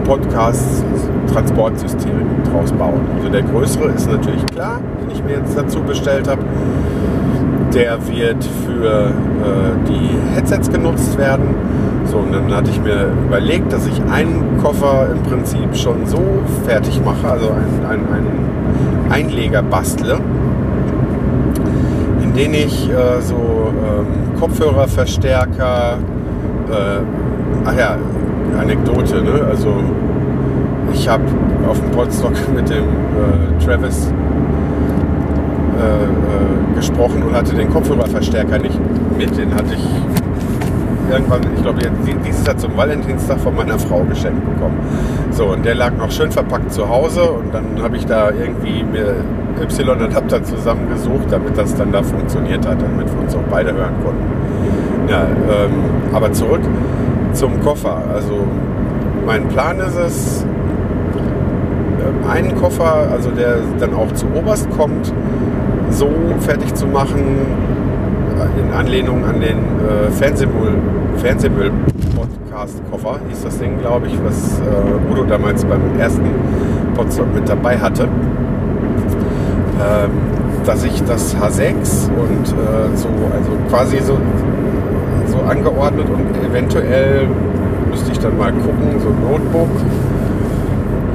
Podcast-Transportsystem draus bauen. Also der größere ist natürlich klar, den ich mir jetzt dazu bestellt habe. Der wird für äh, die Headsets genutzt werden. So, und dann hatte ich mir überlegt, dass ich einen Koffer im Prinzip schon so fertig mache, also einen, einen, einen Einleger bastle, in den ich äh, so ähm, Kopfhörerverstärker, äh, ach ja, Anekdote, ne? also ich habe auf dem Podstock mit dem äh, Travis äh, äh, gesprochen und hatte den Kopfhörerverstärker nicht mit. Den hatte ich irgendwann, ich glaube, dieses Jahr zum Valentinstag von meiner Frau geschenkt bekommen. So, und der lag noch schön verpackt zu Hause und dann habe ich da irgendwie mir Y-Adapter zusammengesucht, damit das dann da funktioniert hat, damit wir uns auch beide hören konnten. Ja, ähm, aber zurück zum Koffer. Also mein Plan ist es, ähm, einen Koffer, also der dann auch zu Oberst kommt, so fertig zu machen, äh, in Anlehnung an den äh, Fernsehmüll, Fernsehmüll-Podcast-Koffer, hieß das Ding, glaube ich, was äh, Udo damals beim ersten Podstock mit dabei hatte. Ähm, dass ich das H6 und äh, so, also quasi so, so angeordnet und eventuell müsste ich dann mal gucken, so ein Notebook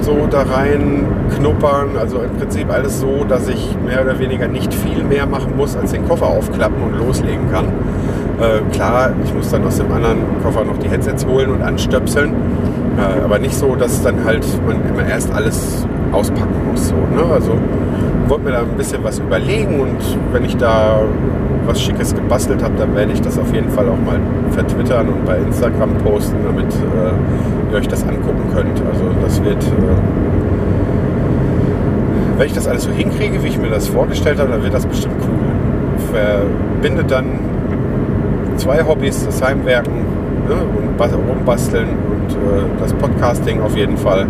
so da rein knuppern. Also im Prinzip alles so, dass ich mehr oder weniger nicht viel mehr machen muss, als den Koffer aufklappen und loslegen kann. Äh, klar, ich muss dann aus dem anderen Koffer noch die Headsets holen und anstöpseln. Äh, aber nicht so, dass dann halt man immer erst alles auspacken muss. So, ne? Also wollte mir da ein bisschen was überlegen und wenn ich da was Schickes gebastelt habe, dann werde ich das auf jeden Fall auch mal vertwittern und bei Instagram posten, damit äh, ihr euch das angucken könnt. Also das wird, äh, wenn ich das alles so hinkriege, wie ich mir das vorgestellt habe, dann wird das bestimmt cool. Verbindet dann zwei Hobbys, das Heimwerken ne, und rumbasteln und äh, das Podcasting auf jeden Fall.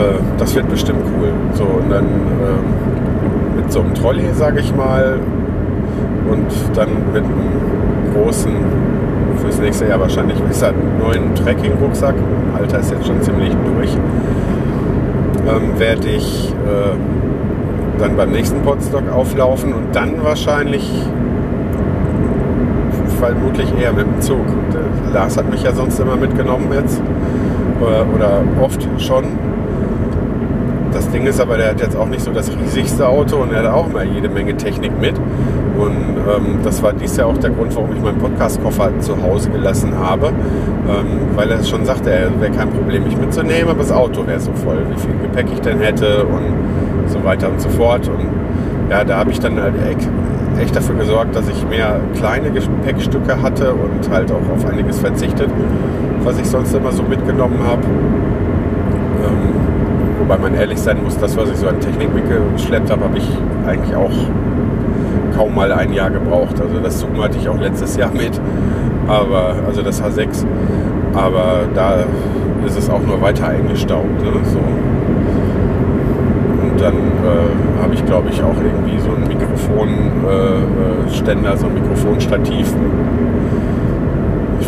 Äh, das wird bestimmt cool. So, und dann ähm, mit so einem Trolley, sage ich mal, und dann mit einem großen, fürs nächste Jahr wahrscheinlich besser, neuen Trekking-Rucksack, Alter ist jetzt schon ziemlich durch, ähm, werde ich äh, dann beim nächsten Podstock auflaufen und dann wahrscheinlich vermutlich eher mit dem Zug. Der Lars hat mich ja sonst immer mitgenommen jetzt. Oder, oder oft schon das Ding ist aber, der hat jetzt auch nicht so das riesigste Auto und er hat auch immer jede Menge Technik mit. Und ähm, das war dies Jahr auch der Grund, warum ich meinen Podcast-Koffer zu Hause gelassen habe. Ähm, weil er schon sagte, er wäre kein Problem, mich mitzunehmen, aber das Auto wäre so voll, wie viel Gepäck ich denn hätte und so weiter und so fort. Und ja, da habe ich dann halt echt dafür gesorgt, dass ich mehr kleine Gepäckstücke hatte und halt auch auf einiges verzichtet, was ich sonst immer so mitgenommen habe. Ähm, Wobei man ehrlich sein muss, das, was ich so an Technik mitgeschleppt habe, habe ich eigentlich auch kaum mal ein Jahr gebraucht. Also das Zoom hatte ich auch letztes Jahr mit, aber also das H6. Aber da ist es auch nur weiter eingestaubt. Ne? So. Und dann äh, habe ich, glaube ich, auch irgendwie so einen Mikrofonständer, äh, so ein Mikrofonstativ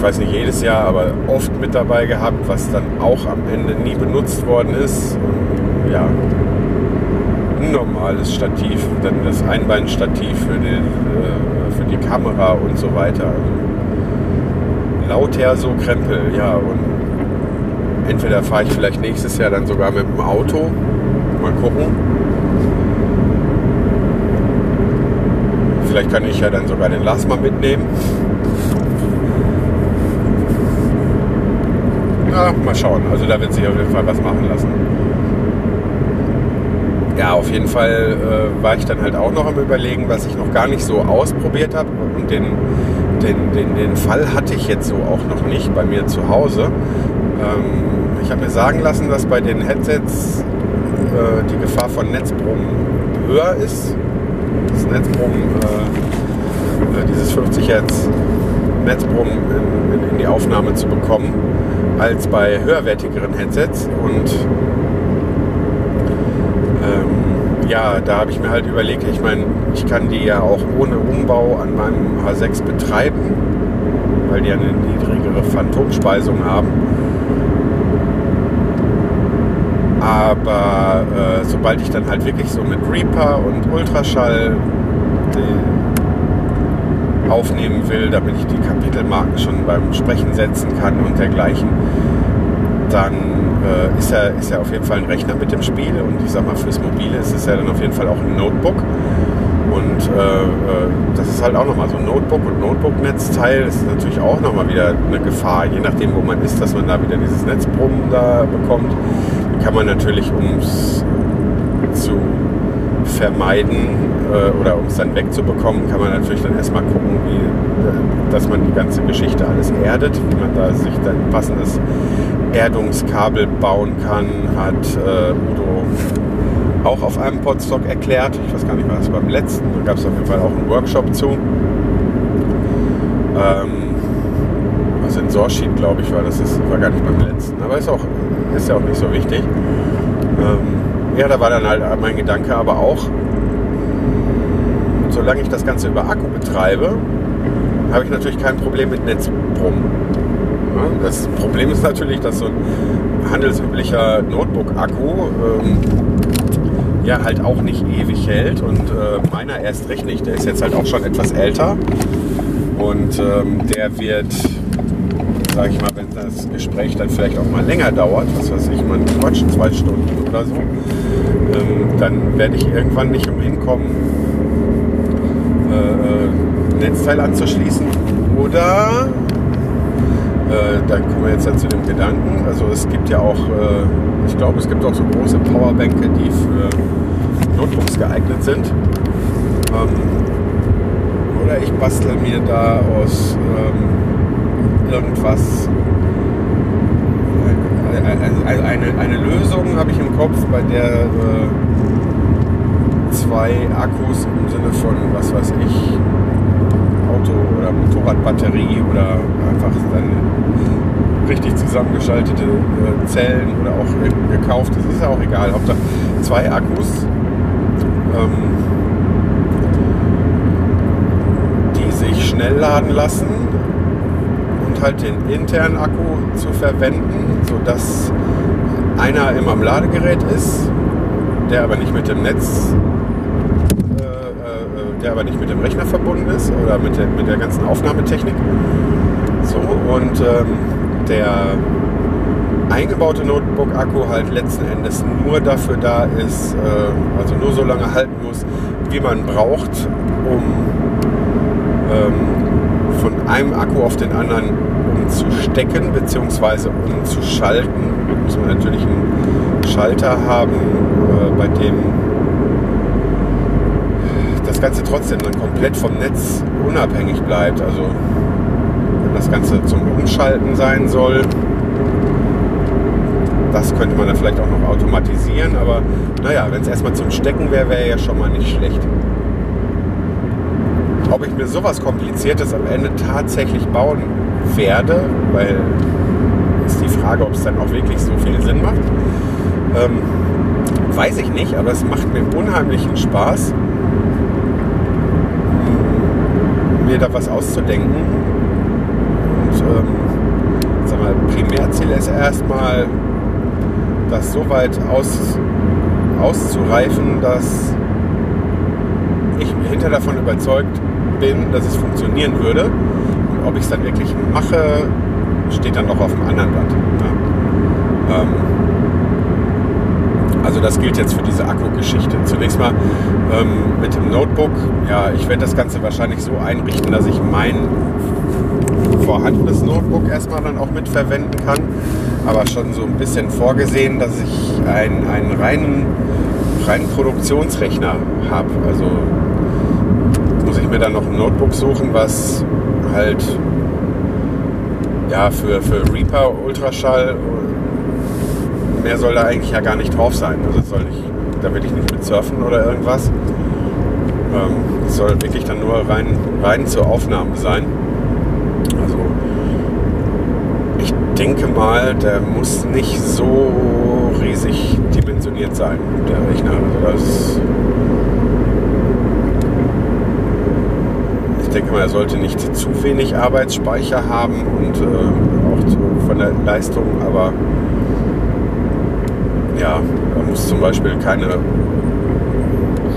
ich weiß nicht jedes Jahr, aber oft mit dabei gehabt, was dann auch am Ende nie benutzt worden ist. Ja, ein normales Stativ, dann das Einbeinstativ für die, äh, für die Kamera und so weiter. Also lauter so Krempel, ja. Und entweder fahre ich vielleicht nächstes Jahr dann sogar mit dem Auto. Mal gucken. Vielleicht kann ich ja dann sogar den Lars mal mitnehmen. Ja, mal schauen. Also da wird sich auf jeden Fall was machen lassen. Ja, auf jeden Fall äh, war ich dann halt auch noch am überlegen, was ich noch gar nicht so ausprobiert habe und den den, den, den Fall hatte ich jetzt so auch noch nicht bei mir zu Hause. Ähm, ich habe mir sagen lassen, dass bei den Headsets äh, die Gefahr von Netzbrummen höher ist. Das Netzbrummen, äh, äh dieses 50 Hertz Netzbrummen in, in, in, die Aufnahme zu bekommen, als bei höherwertigeren Headsets. Und ähm, ja, da habe ich mir halt überlegt, ich meine, ich kann die ja auch ohne Umbau an meinem H6 betreiben, weil die eine niedrigere Phantomspeisung haben. Aber äh, sobald ich dann halt wirklich so mit Reaper und Ultraschall aufnehmen will, damit ich die Kapitelmarken schon beim Sprechen setzen kann und dergleichen, dann äh, ist, er, ist er auf jeden Fall ein Rechner mit dem Spiel. Und ich sag mal, fürs Mobile ist es ja dann auf jeden Fall auch ein Notebook. Und äh, äh das ist halt auch nochmal so ein Notebook und Notebook-Netzteil. Ist natürlich auch nochmal wieder eine Gefahr, je nachdem, wo man ist, dass man da wieder dieses Netzbrummen da bekommt kann man natürlich, um es zu vermeiden äh, oder um es dann wegzubekommen, kann man natürlich dann erstmal gucken, wie, äh, dass man die ganze Geschichte alles erdet, wie man da sich dann passendes Erdungskabel bauen kann, hat äh, Udo auch auf einem Podstock erklärt. Ich weiß gar nicht, was beim letzten. Da gab es auf jeden Fall auch einen Workshop zu. Ähm, Sensorsheet, glaube ich, war das. Ist, war gar nicht beim letzten. Aber ist, auch, ist ja auch nicht so wichtig. Ähm, ja, da war dann halt mein Gedanke aber auch, solange ich das Ganze über Akku betreibe, habe ich natürlich kein Problem mit Netzbrummen. Das Problem ist natürlich, dass so ein handelsüblicher Notebook-Akku ähm, ja halt auch nicht ewig hält und äh, meiner erst recht nicht. Der ist jetzt halt auch schon etwas älter und ähm, der wird sage ich mal, wenn das Gespräch dann vielleicht auch mal länger dauert, was weiß ich, man quatscht zwei Stunden oder so, ähm, dann werde ich irgendwann nicht umhin kommen, äh, Netzteil anzuschließen. Oder, äh, dann kommen wir jetzt dann zu dem Gedanken, also es gibt ja auch, äh, ich glaube, es gibt auch so große Powerbänke, die für Notebooks geeignet sind. Ähm, oder ich bastel mir da aus ähm, irgendwas. Also eine, eine Lösung habe ich im Kopf, bei der äh, zwei Akkus im Sinne von, was weiß ich, Auto- oder Motorradbatterie oder einfach dann richtig zusammengeschaltete äh, Zellen oder auch gekauft, das ist ja auch egal. Hauptsache zwei Akkus, ähm, die sich schnell laden lassen halt den internen Akku zu verwenden, sodass einer immer am Ladegerät ist, der aber nicht mit dem Netz, der aber nicht mit dem Rechner verbunden ist oder mit der, mit der ganzen Aufnahmetechnik. So, und ähm, der eingebaute Notebook-Akku halt letzten Endes nur dafür da ist, äh, also nur so lange halten muss, wie man braucht, um ähm, von einem Akku auf den anderen umzustecken bzw. umzuschalten. Da muss man natürlich einen Schalter haben, äh, bei dem Ganze trotzdem dann komplett vom Netz unabhängig bleibt. Also wenn das Ganze zum Umschalten sein soll, das könnte man dann vielleicht auch noch automatisieren, aber naja, wenn es erstmal zum Stecken wäre, wäre ja schon mal nicht schlecht. Ob ich mir sowas Kompliziertes am Ende tatsächlich bauen werde, weil ist die Frage, ob es dann auch wirklich so viel Sinn macht. Ähm, weiß ich nicht, aber es macht mir unheimlichen Spaß, mir da was auszudenken. Und ähm, sag mal, Primärziel ist erstmal, das so weit aus, auszureifen, dass ich hinter davon überzeugt bin, dass es funktionieren würde ob ich es dann wirklich mache, steht dann noch auf dem anderen Blatt. Ja. Ähm, also das gilt jetzt für diese Akku-Geschichte. Zunächst mal ähm, mit dem Notebook. Ja, ich werde das Ganze wahrscheinlich so einrichten, dass ich mein vorhandenes Notebook erstmal dann auch mitverwenden kann. Aber schon so ein bisschen vorgesehen, dass ich einen, einen reinen, reinen Produktionsrechner habe. Also muss ich mir dann noch ein Notebook suchen, was halt ja für, für Reaper Ultraschall mehr soll da eigentlich ja gar nicht drauf sein. Also soll nicht, da will ich nicht mit surfen oder irgendwas. Ähm, es soll wirklich dann nur rein, rein zur Aufnahme sein. Also ich denke mal, der muss nicht so riesig dimensioniert sein, der Rechner. Also das ich denke mal, er sollte nicht zu wenig Arbeitsspeicher haben und äh, auch zu, von der Leistung, aber ja, da muss zum Beispiel keine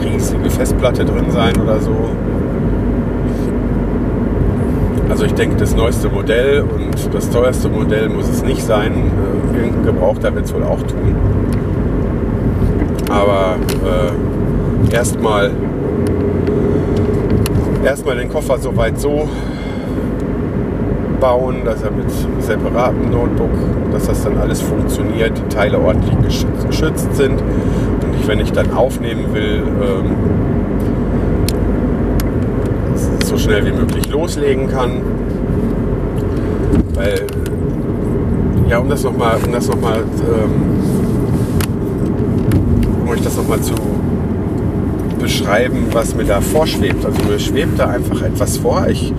riesige Festplatte drin sein oder so. Also ich denke, das neueste Modell und das teuerste Modell muss es nicht sein. Äh, irgendein Gebrauchter wird es wohl auch tun. Aber äh, erstmal erstmal den Koffer soweit so bauen, dass er mit separatem Notebook, dass das dann alles funktioniert, die Teile ordentlich geschützt, sind und ich, wenn ich dann aufnehmen will, ähm, so schnell wie möglich loslegen kann. Weil, ja, um das nochmal, um das nochmal, ähm, um euch das nochmal zu beschreiben, was mir da vorschwebt. Also mir schwebt da einfach etwas vor. Ich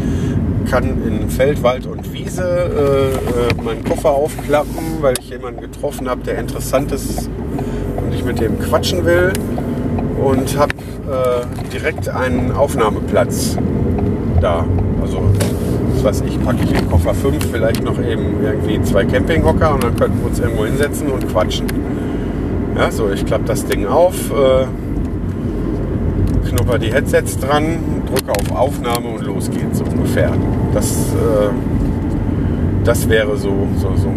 kann in Feld, Wald und Wiese äh, äh, meinen Koffer aufklappen, weil ich jemanden getroffen habe, der interessant ist und ich mit dem quatschen will. Und habe äh, direkt einen Aufnahmeplatz da. Also, was weiß ich, packe ich in Koffer 5 vielleicht noch eben irgendwie zwei Campinghocker und dann könnten wir uns irgendwo hinsetzen und quatschen. Ja, so, ich klappe das Ding auf, äh, knupper die Headsets dran, drücke auf Aufnahme und los geht's ungefähr. Das, äh, das wäre so, so, so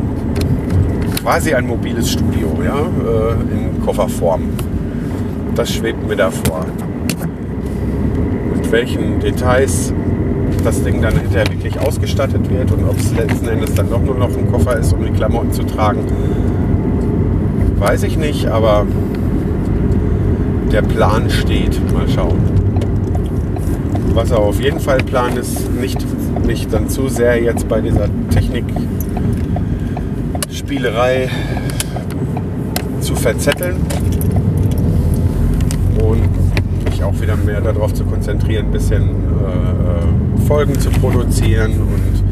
quasi ein mobiles Studio ja, äh, in Kofferform. Das schwebt mir da vor. Mit welchen Details das Ding dann hinterher wirklich ausgestattet wird und ob es letzten Endes dann doch nur noch ein Koffer ist, um die Klamotten zu tragen, weiß ich nicht, aber der Plan steht. Mal schauen. Was er auf jeden Fall Plan ist, nicht, nicht dann zu sehr jetzt bei dieser Technikspielerei zu verzetteln und mich auch wieder mehr darauf zu konzentrieren, ein bisschen äh, Folgen zu produzieren und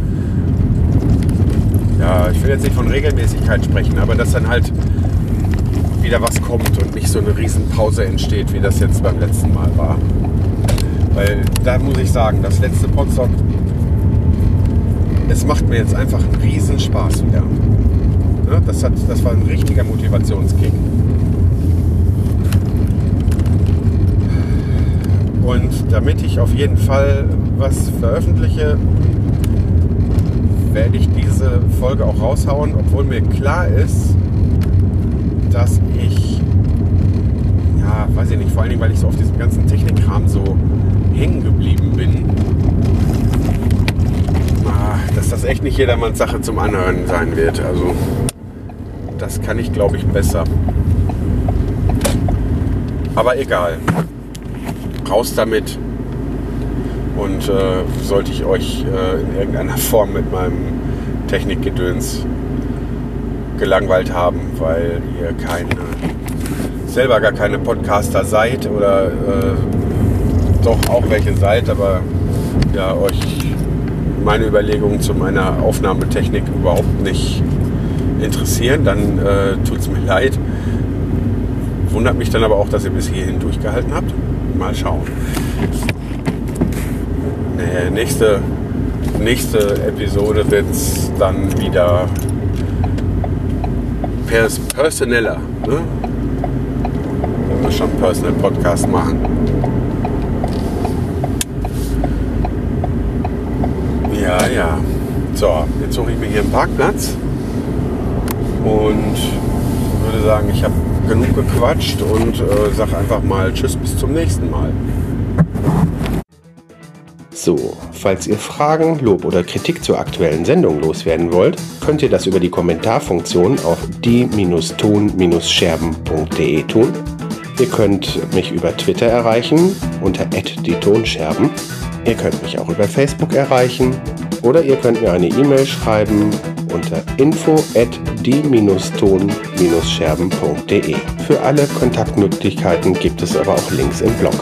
ja, ich will jetzt nicht von Regelmäßigkeit sprechen, aber dass dann halt wieder was kommt und nicht so eine Riesenpause entsteht, wie das jetzt beim letzten Mal war. Weil da muss ich sagen, das letzte Podstock, es macht mir jetzt einfach einen Riesenspaß wieder. Ja, das, hat, das war ein richtiger Motivationskick. Und damit ich auf jeden Fall was veröffentliche, werde ich diese Folge auch raushauen, obwohl mir klar ist, dass weiß ich nicht, vor allen Dingen, weil ich so auf diesem ganzen Technikkram so hängen geblieben bin, ah, dass das echt nicht jedermanns Sache zum Anhören sein wird. Also, das kann ich, glaube ich, besser. Aber egal. Raus damit. Und äh, sollte ich euch äh, in irgendeiner Form mit meinem Technikgedöns gelangweilt haben, weil ihr keine, selber gar keine Podcaster seid oder äh, doch auch welche seid, aber ja, euch meine Überlegungen zu meiner Aufnahmetechnik überhaupt nicht interessieren, dann äh, tut es mir leid. Wundert mich dann aber auch, dass ihr bis hierhin durchgehalten habt. Mal schauen. Nee, nächste, nächste Episode wird es dann wieder pers personeller. Ne? Schon Personal Podcast machen. Ja, ja. So, jetzt suche ich mir hier einen Parkplatz und würde sagen, ich habe genug gequatscht und äh, sage einfach mal Tschüss bis zum nächsten Mal. So, falls ihr Fragen, Lob oder Kritik zur aktuellen Sendung loswerden wollt, könnt ihr das über die Kommentarfunktion auf die-ton-scherben.de tun. Ihr könnt mich über Twitter erreichen unter die Tonscherben. Ihr könnt mich auch über Facebook erreichen Oder ihr könnt mir eine E-Mail schreiben unter info at die-ton-scherben.de. Für alle Kontaktmöglichkeiten gibt es aber auch Links im Blog.